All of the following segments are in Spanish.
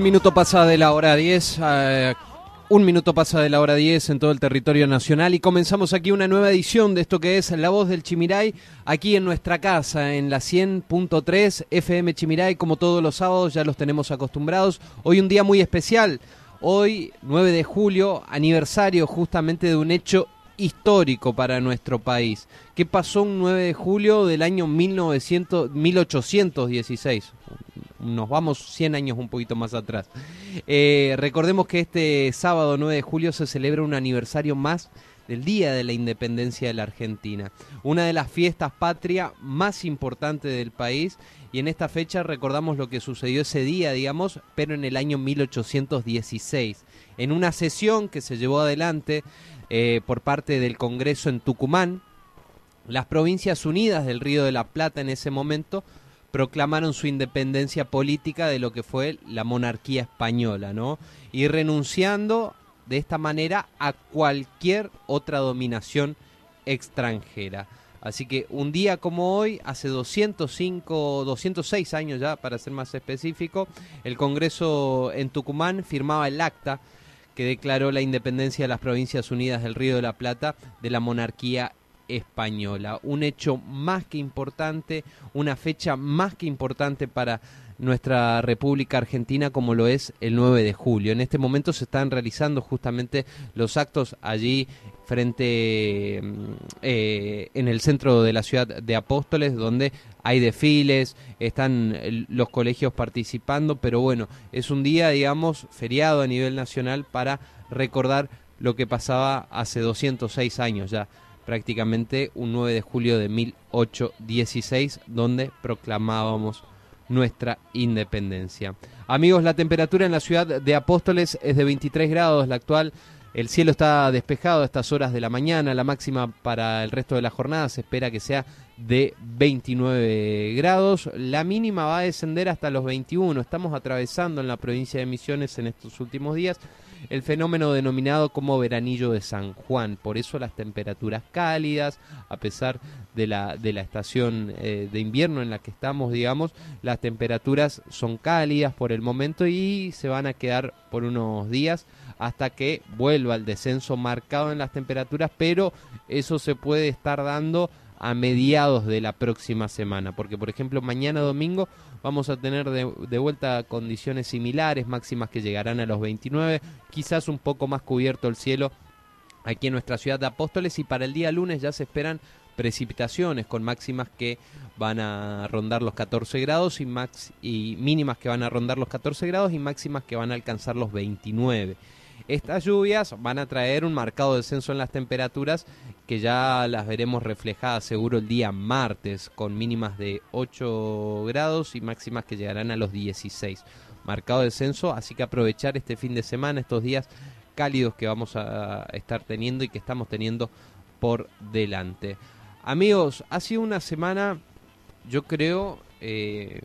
Un minuto pasa de la hora 10. eh, un minuto pasa de la hora 10 en todo el territorio nacional y comenzamos aquí una nueva edición de esto que es La Voz del Chimiray, aquí en nuestra casa, en la 100.3 FM Chimiray, como todos los sábados ya los tenemos acostumbrados. Hoy un día muy especial, hoy 9 de julio, aniversario justamente de un hecho histórico para nuestro país. ¿Qué pasó un 9 de julio del año 1900, 1816? Nos vamos 100 años un poquito más atrás. Eh, recordemos que este sábado 9 de julio se celebra un aniversario más del Día de la Independencia de la Argentina, una de las fiestas patria más importantes del país. Y en esta fecha recordamos lo que sucedió ese día, digamos, pero en el año 1816, en una sesión que se llevó adelante eh, por parte del Congreso en Tucumán, las Provincias Unidas del Río de la Plata en ese momento proclamaron su independencia política de lo que fue la monarquía española, ¿no? Y renunciando de esta manera a cualquier otra dominación extranjera. Así que un día como hoy, hace 205, 206 años ya, para ser más específico, el Congreso en Tucumán firmaba el acta que declaró la independencia de las Provincias Unidas del Río de la Plata de la monarquía española. Un hecho más que importante, una fecha más que importante para nuestra República Argentina como lo es el 9 de julio. En este momento se están realizando justamente los actos allí frente eh, en el centro de la ciudad de Apóstoles donde hay desfiles, están los colegios participando, pero bueno, es un día, digamos, feriado a nivel nacional para recordar lo que pasaba hace 206 años ya prácticamente un 9 de julio de 1816, donde proclamábamos nuestra independencia. Amigos, la temperatura en la ciudad de Apóstoles es de 23 grados, la actual. El cielo está despejado a estas horas de la mañana, la máxima para el resto de la jornada se espera que sea de 29 grados, la mínima va a descender hasta los 21, estamos atravesando en la provincia de Misiones en estos últimos días el fenómeno denominado como veranillo de San Juan. Por eso las temperaturas cálidas, a pesar de la, de la estación eh, de invierno en la que estamos, digamos, las temperaturas son cálidas por el momento y se van a quedar por unos días hasta que vuelva el descenso marcado en las temperaturas, pero eso se puede estar dando a mediados de la próxima semana, porque por ejemplo mañana domingo vamos a tener de, vuelta condiciones similares, máximas que llegarán a los 29, quizás un poco más cubierto el cielo aquí en nuestra ciudad de Apóstoles y para el día lunes ya se esperan precipitaciones con máximas que van a rondar los 14 grados y, max, y mínimas que van a rondar los 14 grados y máximas que van a alcanzar los 29. Estas lluvias van a traer un marcado descenso en las temperaturas que ya las veremos reflejadas seguro el día martes con mínimas de 8 grados y máximas que llegarán a los 16. Marcado descenso, así que aprovechar este fin de semana, estos días cálidos que vamos a estar teniendo y que estamos teniendo por delante. Amigos, ha sido una semana, yo creo, eh,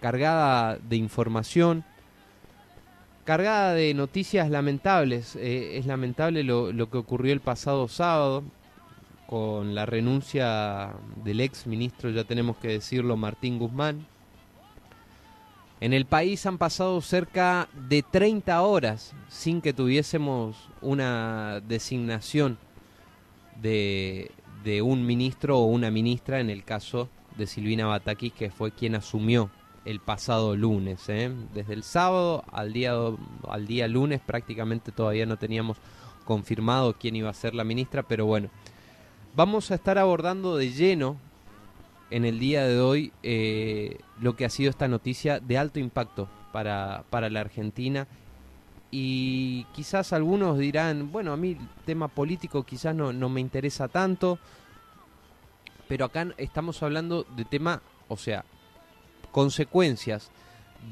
cargada de información, cargada de noticias lamentables. Eh, es lamentable lo, lo, que ocurrió el pasado sábado con la renuncia del ex ministro, ya tenemos que decirlo, Martín Guzmán. En el país han pasado cerca de 30 horas sin que tuviésemos una designación de, un ministro o una ministra, en el caso de Silvina Batakis, que fue quien asumió el pasado lunes. ¿eh? Desde el sábado al día, al día lunes prácticamente todavía no teníamos confirmado quién iba a ser la ministra, pero bueno, vamos a estar abordando de lleno en el día de hoy eh, lo que ha sido esta noticia de alto impacto para, para la Argentina. Y quizás algunos dirán, bueno, a mí el tema político quizás no, no me interesa tanto, pero acá estamos hablando de tema, o sea, consecuencias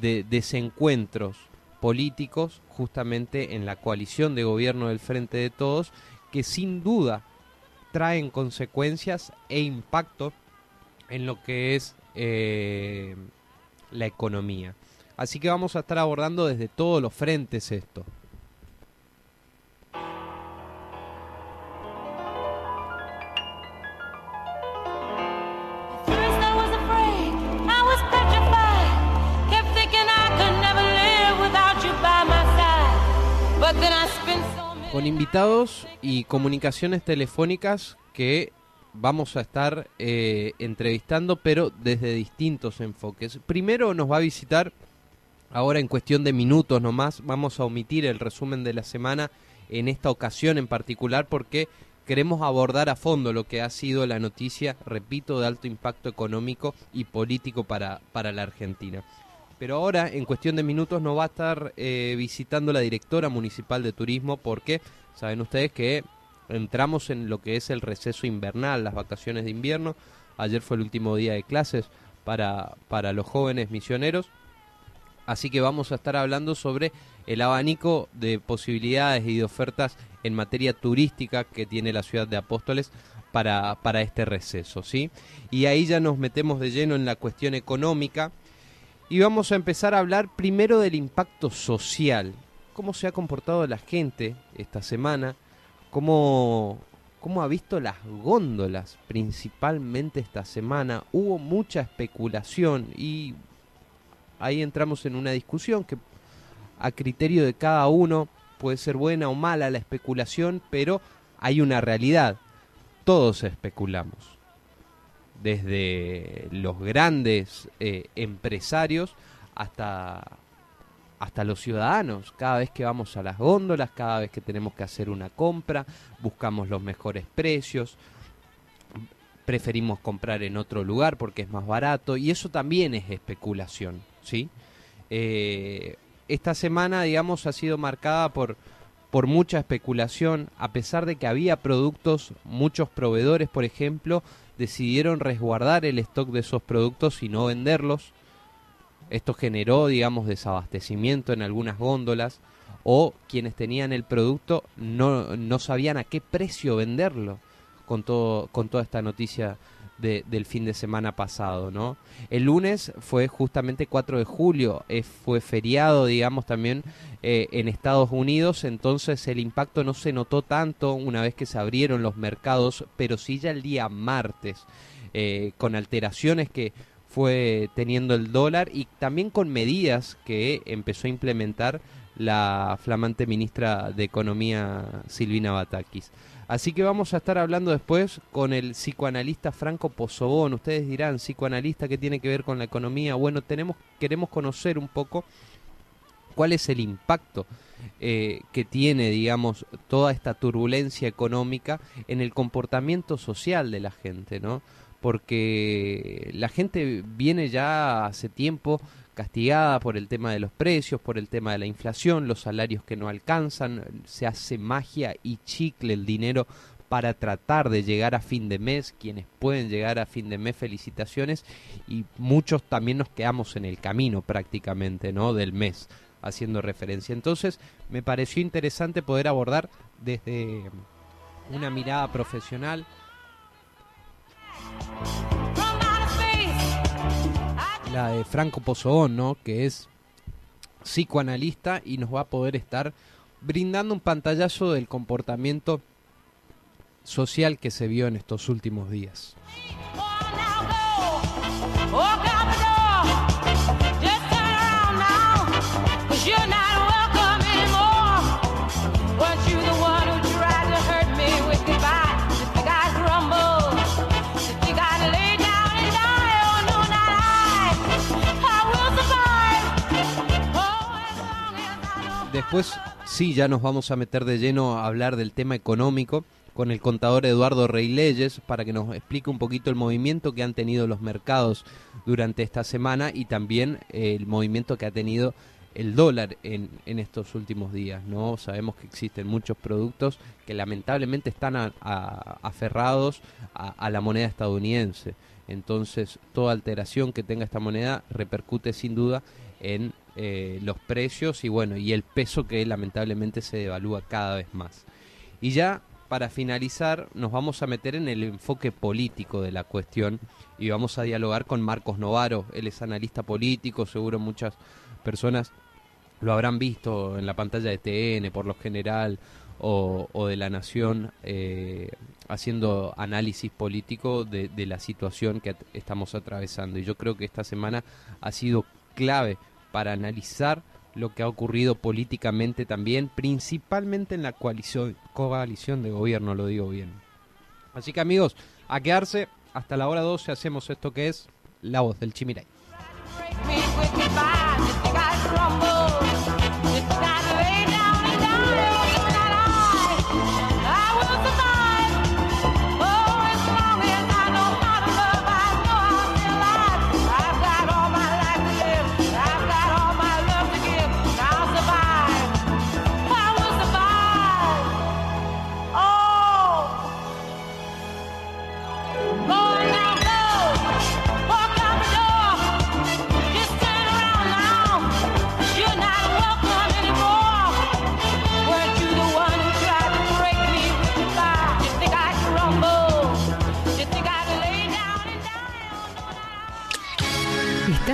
de desencuentros políticos justamente en la coalición de gobierno del Frente de Todos que sin duda traen consecuencias e impacto en lo que es eh, la economía. Así que vamos a estar abordando desde todos los frentes esto. Con invitados y comunicaciones telefónicas que vamos a estar eh, entrevistando, pero desde distintos enfoques. Primero nos va a visitar, ahora en cuestión de minutos nomás, vamos a omitir el resumen de la semana en esta ocasión en particular porque queremos abordar a fondo lo que ha sido la noticia, repito, de alto impacto económico y político para, para la Argentina. Pero ahora, en cuestión de minutos, nos va a estar eh, visitando la directora municipal de turismo porque saben ustedes que entramos en lo que es el receso invernal, las vacaciones de invierno. Ayer fue el último día de clases para, para los jóvenes misioneros. Así que vamos a estar hablando sobre el abanico de posibilidades y de ofertas en materia turística que tiene la ciudad de Apóstoles para, para este receso, ¿sí? Y ahí ya nos metemos de lleno en la cuestión económica y vamos a empezar a hablar primero del impacto social, cómo se ha comportado la gente esta semana, cómo, cómo ha visto las góndolas principalmente esta semana. Hubo mucha especulación y ahí entramos en una discusión que a criterio de cada uno puede ser buena o mala la especulación, pero hay una realidad. Todos especulamos. Desde los grandes eh, empresarios hasta, hasta los ciudadanos. Cada vez que vamos a las góndolas, cada vez que tenemos que hacer una compra, buscamos los mejores precios, preferimos comprar en otro lugar porque es más barato y eso también es especulación, ¿sí? Eh, esta semana, digamos, ha sido marcada por, por mucha especulación, a pesar de que había productos, muchos proveedores, por ejemplo, decidieron resguardar el stock de esos productos y no venderlos. Esto generó, digamos, desabastecimiento en algunas góndolas o quienes tenían el producto no, no sabían a qué precio venderlo con, todo, con toda esta noticia del fin de semana pasado, ¿no? El lunes fue justamente 4 de julio, eh, fue feriado, digamos, también eh, en Estados Unidos, entonces el impacto no se notó tanto una vez que se abrieron los mercados, pero sí ya el día martes, eh, con alteraciones que fue teniendo el dólar y también con medidas que empezó a implementar la flamante ministra de Economía Silvina Batakis. Así que vamos a estar hablando después con el psicoanalista Franco Pozobón. Ustedes dirán, psicoanalista, ¿qué tiene que ver con la economía? Bueno, tenemos, queremos conocer un poco cuál es el impacto eh, que tiene, digamos, toda esta turbulencia económica en el comportamiento social de la gente, ¿no? Porque la gente viene ya hace tiempo castigada por el tema de los precios, por el tema de la inflación, los salarios que no alcanzan, se hace magia y chicle el dinero para tratar de llegar a fin de mes, quienes pueden llegar a fin de mes, felicitaciones, y muchos también nos quedamos en el camino prácticamente, ¿no? Del mes, haciendo referencia. Entonces, me pareció interesante poder abordar desde una mirada profesional la de Franco Pozobón, ¿no? que es psicoanalista y nos va a poder estar brindando un pantallazo del comportamiento social que se vio en estos últimos días. Después sí, ya nos vamos a meter de lleno a hablar del tema económico con el contador Eduardo Rey Leyes para que nos explique un poquito el movimiento que han tenido los mercados durante esta semana y también el movimiento que ha tenido el dólar en, estos últimos días. no Sabemos que existen muchos productos que lamentablemente están aferrados a la moneda estadounidense. Entonces, toda alteración que tenga esta moneda repercute sin duda en eh, los precios y bueno, y el peso que lamentablemente se devalúa cada vez más. Y ya para finalizar nos vamos a meter en el enfoque político de la cuestión y vamos a dialogar con Marcos Novaro, él es analista político, seguro muchas personas lo habrán visto en la pantalla de TN por lo general o, de La Nación eh, haciendo análisis político de, de la situación que estamos atravesando. Y yo creo que esta semana ha sido clave para analizar lo que ha ocurrido políticamente también, principalmente en la coalición, de gobierno, lo digo bien. Así que amigos, a quedarse hasta la hora 12 hacemos esto que es La Voz del Chimiray.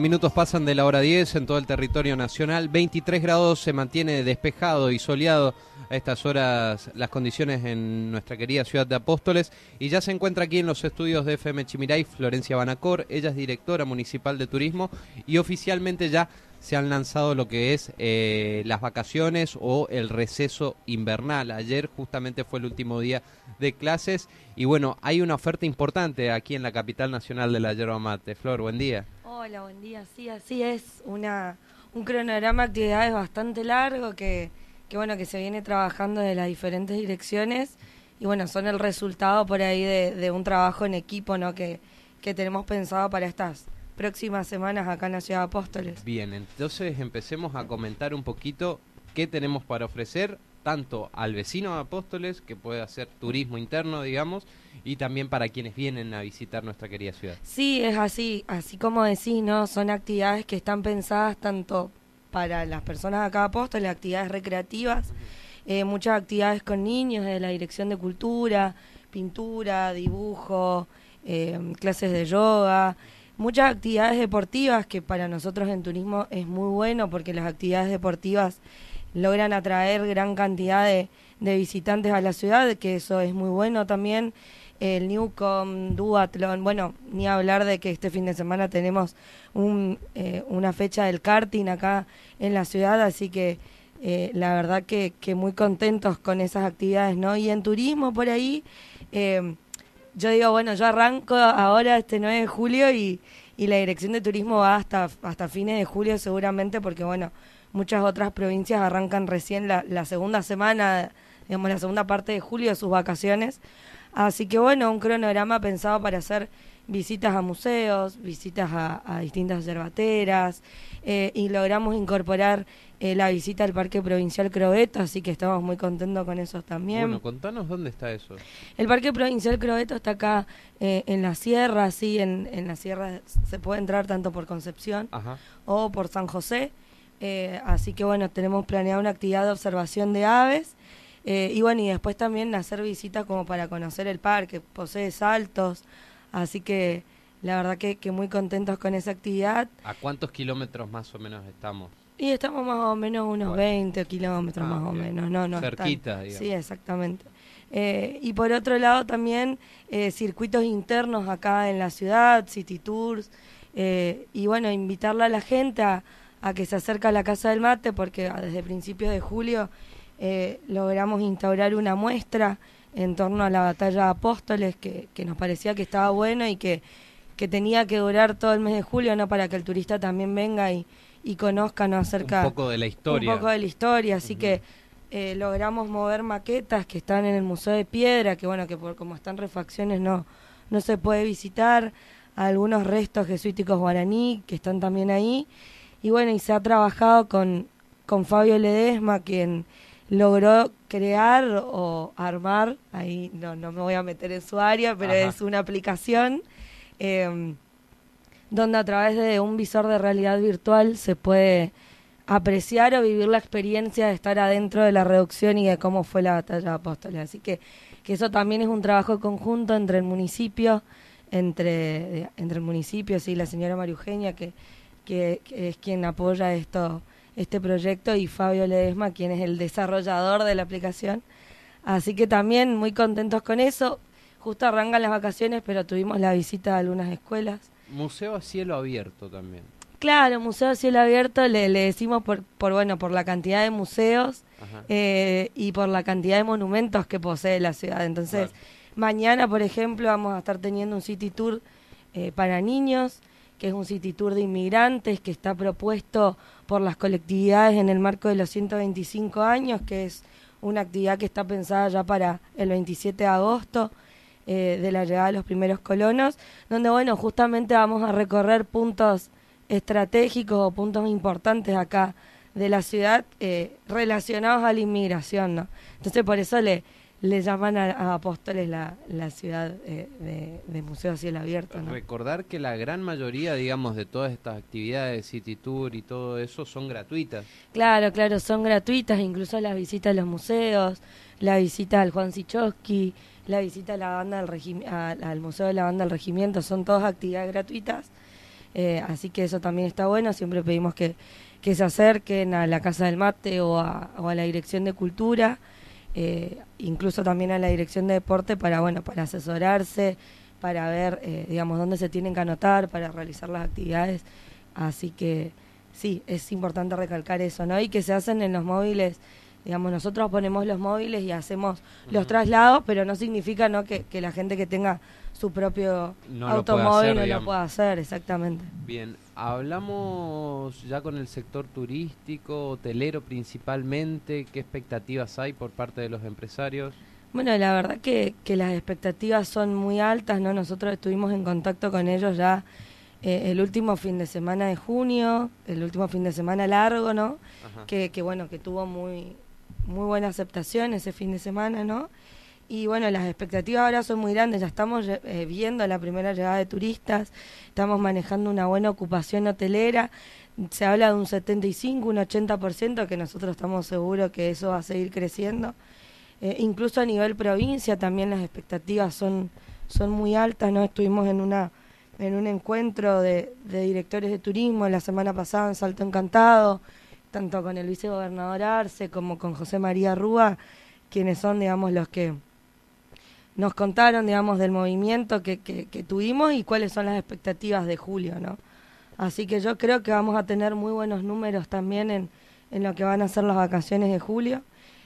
minutos pasan de la hora 10 en todo el territorio nacional. 23 grados se mantiene despejado y soleado a estas horas las condiciones en nuestra querida ciudad de Apóstoles. Y ya se encuentra aquí en los estudios de FM Chimiray Florencia Banacor. Ella es directora municipal de turismo y oficialmente ya se han lanzado lo que es eh, las vacaciones o el receso invernal. Ayer justamente fue el último día de clases y bueno, hay una oferta importante aquí en la capital nacional de la yerba mate. Flor, buen día. Hola, buen día. Sí, así es. Una, un cronograma de actividades bastante largo que, que, bueno, que se viene trabajando de las diferentes direcciones y bueno, son el resultado por ahí de, de un trabajo en equipo, ¿no? Que, que tenemos pensado para estas próximas semanas acá en la Ciudad de Apóstoles. Bien, entonces empecemos a comentar un poquito qué tenemos para ofrecer tanto al vecino de Apóstoles, que puede hacer turismo interno, digamos, y también para quienes vienen a visitar nuestra querida ciudad. Sí, es así, así como decís, ¿no? Son actividades que están pensadas tanto para las personas de acá de Apóstoles, actividades recreativas, eh, muchas actividades con niños de la Dirección de Cultura, pintura, dibujo, eh, clases de yoga, muchas actividades deportivas que para nosotros en turismo es muy bueno porque las actividades deportivas logran atraer gran cantidad de, visitantes a la ciudad, que eso es muy bueno también. El Newcom, Duathlon, bueno, ni hablar de que este fin de semana tenemos un, eh, una fecha del karting acá en la ciudad, así que eh, la verdad que, que, muy contentos con esas actividades, ¿no? Y en turismo por ahí, eh, yo digo, bueno, yo arranco ahora este 9 de julio y, y la dirección de turismo va hasta, hasta fines de julio seguramente, porque bueno, muchas otras provincias arrancan recién la, la segunda semana, digamos, la segunda parte de julio sus vacaciones. Así que bueno, un cronograma pensado para hacer visitas a museos, visitas a, distintas yerbateras, eh, y logramos incorporar eh, la visita al Parque Provincial Crobeto, así que estamos muy contentos con eso también. Bueno, contanos dónde está eso. El Parque Provincial Crobeto está acá eh, en la sierra, sí, en, en la sierra se puede entrar tanto por Concepción o por San José. Así que bueno, tenemos planeado una actividad de observación de aves. Y bueno, y después también hacer visitas como para conocer el parque, posee saltos, así que la verdad que, que muy contentos con esa actividad. ¿A cuántos kilómetros más o menos estamos? Y estamos más o menos unos 20 kilómetros ah, más o menos, no, no. Cerquita, digamos. Sí, exactamente. Eh, y por otro lado también eh, circuitos internos acá en la ciudad, city tours, eh, y bueno, invitarle a la gente a, que se acerque a la Casa del Mate, porque desde principios de julio logramos instaurar una muestra en torno a la batalla de Apóstoles, que, que nos parecía que estaba bueno y que, que tenía que durar todo el mes de julio, ¿no? Para que el turista también venga y, y conozca, ¿no? Acerca... Un poco de la historia. Un poco de la historia, así que eh, logramos mover maquetas que están en el Museo de Piedra, que bueno, que por como están refacciones no, no se puede visitar, algunos restos jesuíticos guaraní que están también ahí, y bueno, y se ha trabajado con, con Fabio Ledesma, quien logró crear o armar, ahí no, no me voy a meter en su área, pero es una aplicación em, donde a través de un visor de realidad virtual se puede apreciar o vivir la experiencia de estar adentro de la reducción y de cómo fue la batalla de Apóstoles. Así que, que eso también es un trabajo conjunto entre el municipio, entre, entre el municipio, sí, la señora María Eugenia, que, que, es quien apoya esto, este proyecto, y Fabio Ledesma, quien es el desarrollador de la aplicación. Así que también muy contentos con eso. Justo arrancan las vacaciones, pero tuvimos la visita a algunas escuelas. Museo a cielo abierto también. Claro, museo a cielo abierto le, le decimos por, por, bueno, por la cantidad de museos eh, y por la cantidad de monumentos que posee la ciudad. Entonces, mañana, por ejemplo, vamos a estar teniendo un city tour eh, para niños, que es un city tour de inmigrantes que está propuesto por las colectividades en el marco de los 125 años, que es una actividad que está pensada ya para el 27 de agosto. Eh, de la llegada de los primeros colonos, donde bueno, justamente vamos a recorrer puntos estratégicos o puntos importantes acá de la ciudad eh, relacionados a la inmigración, ¿no? Entonces por eso le, le llaman a, Apóstoles la, la ciudad eh, de, de, museo a cielo abierto. ¿no? Recordar que la gran mayoría, digamos, de todas estas actividades, City Tour y todo eso, son gratuitas. Claro, claro, son gratuitas, incluso las visitas a los museos, la visita al Juan Sichowski, la visita a la banda del al Museo de la Banda del Regimiento, son todas actividades gratuitas eh, así que eso también está bueno, siempre pedimos que, que se acerquen a la Casa del Mate o a, o a la Dirección de Cultura, eh, incluso también a la Dirección de Deporte para, bueno, para asesorarse, para ver, eh, digamos, dónde se tienen que anotar, para realizar las actividades. Así que sí, es importante recalcar eso, ¿no? Y que se hacen en los móviles digamos nosotros ponemos los móviles y hacemos los traslados pero no significa no que, que la gente que tenga su propio automóvil no lo pueda hacer, exactamente. Bien, hablamos ya con el sector turístico, hotelero principalmente, ¿qué expectativas hay por parte de los empresarios? Bueno, la verdad que, que las expectativas son muy altas, ¿no? Nosotros estuvimos en contacto con ellos ya eh, el último fin de semana de junio, el último fin de semana largo, ¿no? Que, que bueno, que tuvo muy, muy buena aceptación ese fin de semana, ¿no? Y bueno, las expectativas ahora son muy grandes, ya estamos eh, viendo la primera llegada de turistas, estamos manejando una buena ocupación hotelera, se habla de un 75, un 80%, que nosotros estamos seguros que eso va a seguir creciendo. Eh, incluso a nivel provincia también las expectativas son, son muy altas, ¿no? Estuvimos en una en un encuentro de, de directores de turismo la semana pasada en Salto Encantado, tanto con el vicegobernador Arce como con José María Rúa, quienes son, digamos, los que nos contaron, digamos, del movimiento que, que, tuvimos y cuáles son las expectativas de julio, ¿no? Así que yo creo que vamos a tener muy buenos números también en, en lo que van a ser las vacaciones de julio.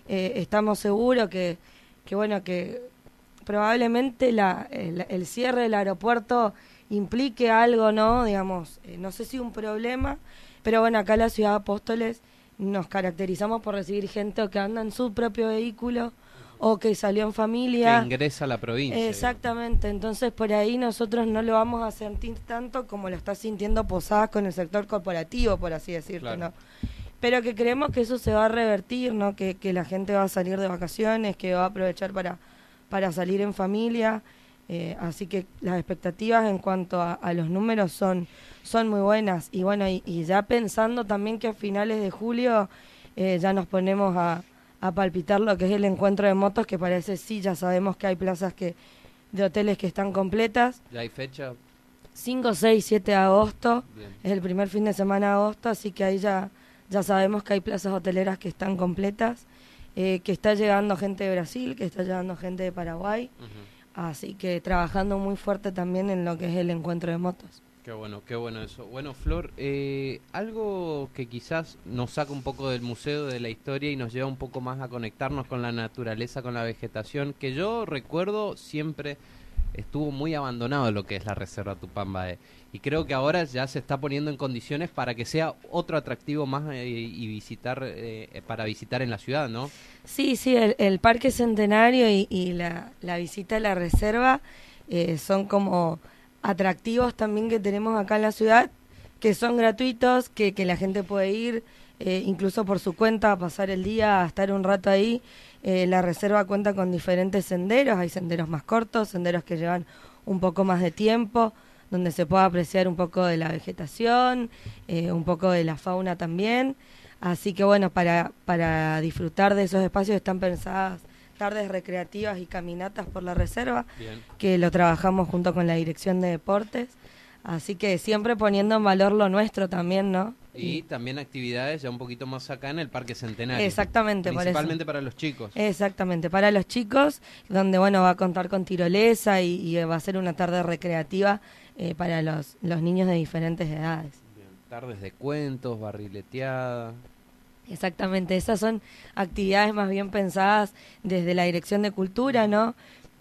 Eh, estamos seguros que, que, bueno, que probablemente la, el, cierre del aeropuerto implique algo, ¿no? Digamos, eh, no sé si un problema, pero bueno, acá en la ciudad de Apóstoles nos caracterizamos por recibir gente que anda en su propio vehículo, o que salió en familia. Que ingresa a la provincia. Exactamente, entonces por ahí nosotros no lo vamos a sentir tanto como lo está sintiendo Posadas con el sector corporativo, por así decirlo, ¿no? Pero que creemos que eso se va a revertir, ¿no? Que, que la gente va a salir de vacaciones, que va a aprovechar para, para salir en familia. Eh, así que las expectativas en cuanto a, los números son, son muy buenas. Y bueno, y, ya pensando también que a finales de julio eh, ya nos ponemos a, a palpitar lo que es el encuentro de motos, que parece sí, ya sabemos que hay plazas que de hoteles que están completas. ¿Ya hay fecha? 5, 6, 7 de agosto. Es el primer fin de semana de agosto, así que ahí ya, ya sabemos que hay plazas hoteleras que están completas, eh, que está llegando gente de Brasil, que está llegando gente de Paraguay. Así que trabajando muy fuerte también en lo que es el encuentro de motos. Qué bueno, qué bueno eso. Bueno, Flor, eh, algo que quizás nos saca un poco del museo, de la historia y nos lleva un poco más a conectarnos con la naturaleza, con la vegetación, que yo recuerdo siempre estuvo muy abandonado lo que es la Reserva Tupambae. Y creo que ahora ya se está poniendo en condiciones para que sea otro atractivo más eh, y visitar eh, para visitar en la ciudad, ¿no? Sí, sí, el, Parque Centenario y, la, visita a la reserva eh, son como atractivos también que tenemos acá en la ciudad, que son gratuitos, que, que la gente puede ir incluso por su cuenta a pasar el día, a estar un rato ahí eh, la reserva cuenta con diferentes senderos, hay senderos más cortos, senderos que llevan un poco más de tiempo, donde se puede apreciar un poco de la vegetación, eh, un poco de la fauna también. Así que bueno, para, para disfrutar de esos espacios están pensadas tardes recreativas y caminatas por la reserva, que lo trabajamos junto con la Dirección de Deportes. Así que siempre poniendo en valor lo nuestro también, ¿no? Y también actividades ya un poquito más acá en el Parque Centenario. Exactamente, Principalmente para los chicos. Exactamente, para los chicos, donde bueno va a contar con tirolesa y, va a ser una tarde recreativa eh, para los, los niños de diferentes edades. Tardes de cuentos, barrileteada. Exactamente, esas son actividades más bien pensadas desde la Dirección de Cultura, ¿no?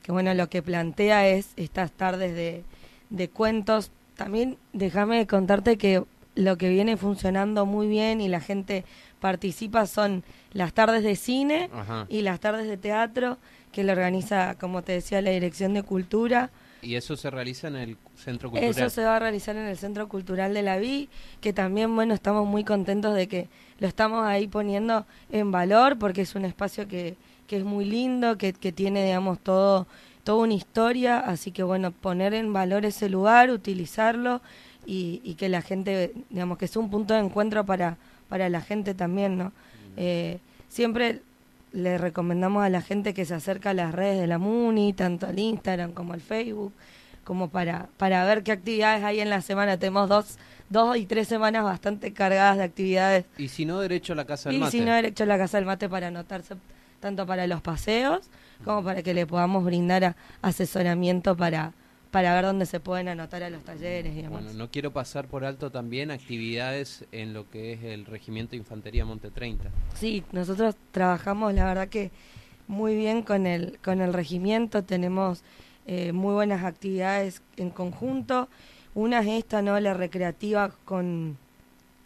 Que bueno, lo que plantea es estas tardes de, de cuentos. También déjame contarte que lo que viene funcionando muy bien y la gente participa son las tardes de cine y las tardes de teatro que lo organiza, como te decía, la Dirección de Cultura. ¿Y eso se realiza en el Centro Cultural? Eso se va a realizar en el Centro Cultural de la Vi, que también, bueno, estamos muy contentos de que lo estamos ahí poniendo en valor, porque es un espacio que, que es muy lindo, que, que tiene, digamos, todo toda una historia, así que bueno, poner en valor ese lugar, utilizarlo y, que la gente, digamos, que es un punto de encuentro para, para la gente también, ¿no? Eh, siempre le recomendamos a la gente que se acerca a las redes de la MUNI, tanto al Instagram como al Facebook, como para, para ver qué actividades hay en la semana. Tenemos dos, dos y tres semanas bastante cargadas de actividades. Y si no, derecho a la Casa del Mate. Y si no, derecho a la Casa del Mate para anotarse tanto para los paseos como para que le podamos brindar asesoramiento para para ver dónde se pueden anotar a los talleres y demás. Bueno, no quiero pasar por alto también actividades en lo que es el Regimiento de Infantería Monte 30. Sí, nosotros trabajamos, la verdad que muy bien con el, con el regimiento, tenemos eh, muy buenas actividades en conjunto. Una es esta, ¿no? La recreativa con,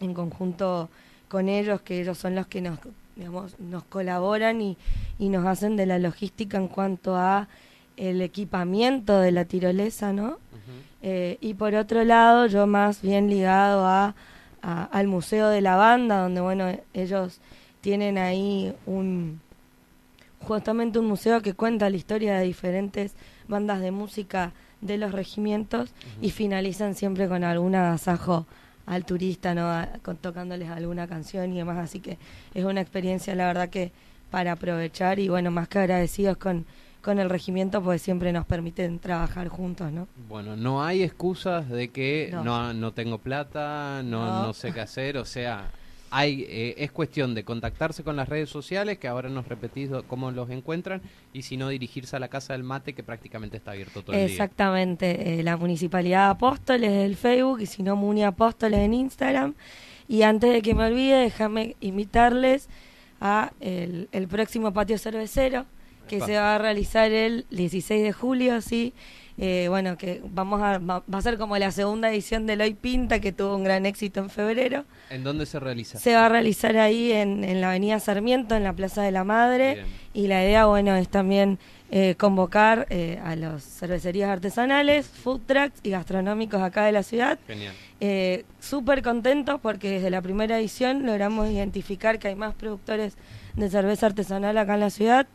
en conjunto con ellos, que ellos son los que nos, digamos, nos colaboran y, y nos hacen de la logística en cuanto a el equipamiento de la tirolesa, ¿no? Eh, y por otro lado, yo más bien ligado a, al Museo de la Banda, donde, bueno, ellos tienen ahí un justamente un museo que cuenta la historia de diferentes bandas de música de los regimientos y finalizan siempre con algún agasajo al turista, ¿no? tocándoles alguna canción y demás, así que es una experiencia, la verdad que para aprovechar y bueno, más que agradecidos con con el regimiento pues siempre nos permiten trabajar juntos, ¿no? Bueno, no hay excusas de que no, no, tengo plata, no, no. sé qué hacer, o sea, hay eh, es cuestión de contactarse con las redes sociales, que ahora nos repetís cómo los encuentran, y si no, dirigirse a la Casa del Mate, que prácticamente está abierto todo el día. Exactamente, eh, la Municipalidad de Apóstoles del Facebook, y si no, Muni Apóstoles en Instagram. Y antes de que me olvide, déjame invitarles a el, el próximo patio cervecero, que se va a realizar el 16 de julio, sí. Eh, bueno, que vamos a, va, a ser como la segunda edición del Hoy Pinta, que tuvo un gran éxito en febrero. ¿En dónde se realiza? Se va a realizar ahí en, en la Avenida Sarmiento, en la Plaza de la Madre. Y la idea, bueno, es también eh, convocar eh, a los cervecerías artesanales, food trucks y gastronómicos acá de la ciudad. Genial. Súper contentos porque desde la primera edición logramos identificar que hay más productores de cerveza artesanal acá en la ciudad.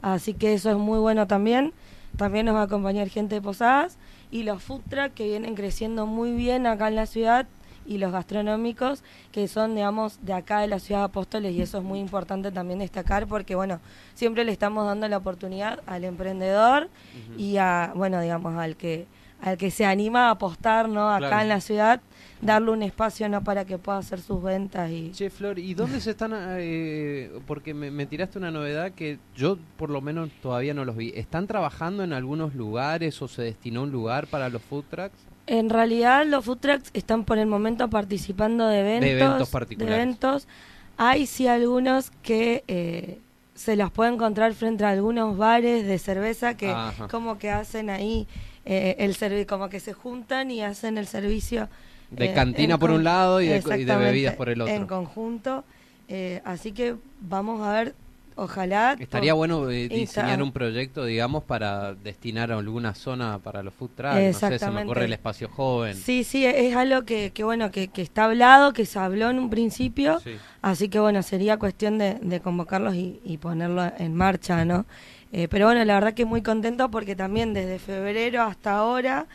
Así que eso es muy bueno también. También nos va a acompañar gente de Posadas y los food que vienen creciendo muy bien acá en la ciudad y los gastronómicos que son, digamos, de acá de la ciudad de Apóstoles y eso es muy importante también destacar porque, bueno, siempre le estamos dando la oportunidad al emprendedor y a, bueno, digamos, al que al que se anima a apostar, ¿no? Acá en la ciudad, darle un espacio, ¿no? Para que pueda hacer sus ventas y... Che, Flor, ¿y dónde se están...? Eh, porque me, tiraste una novedad que yo por lo menos todavía no los vi. ¿Están trabajando en algunos lugares o se destinó un lugar para los food trucks? En realidad los food trucks están por el momento participando de eventos. De eventos particulares. De eventos. Hay sí algunos que... Eh, se los puede encontrar frente a algunos bares de cerveza que como que hacen ahí eh, el servicio, como que se juntan y hacen el servicio. De eh, cantina por un lado y de, bebidas por el otro. En conjunto. Eh, así que vamos a ver, ojalá. Estaría bueno diseñar un proyecto, digamos, para destinar a alguna zona para los food trucks. No sé, se me ocurre el espacio joven. Sí, sí, es algo que, que bueno, que, que, está hablado, que se habló en un principio. Así que bueno, sería cuestión de, de convocarlos y, y ponerlo en marcha, ¿no? Eh, pero bueno, la verdad que muy contento porque también desde febrero hasta ahora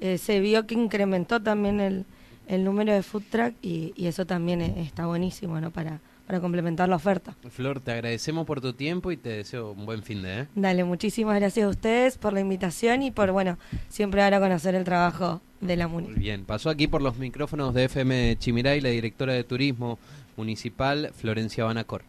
eh, se vio que incrementó también el, el número de food truck y, eso también e, está buenísimo, ¿no? Para, para complementar la oferta. Flor, te agradecemos por tu tiempo y te deseo un buen fin de. ¿eh? Dale, muchísimas gracias a ustedes por la invitación y por, bueno, siempre dar a conocer el trabajo de la MUNI. Muy bien, pasó aquí por los micrófonos de FM Chimiray la directora de Turismo Municipal, Florencia Banacor.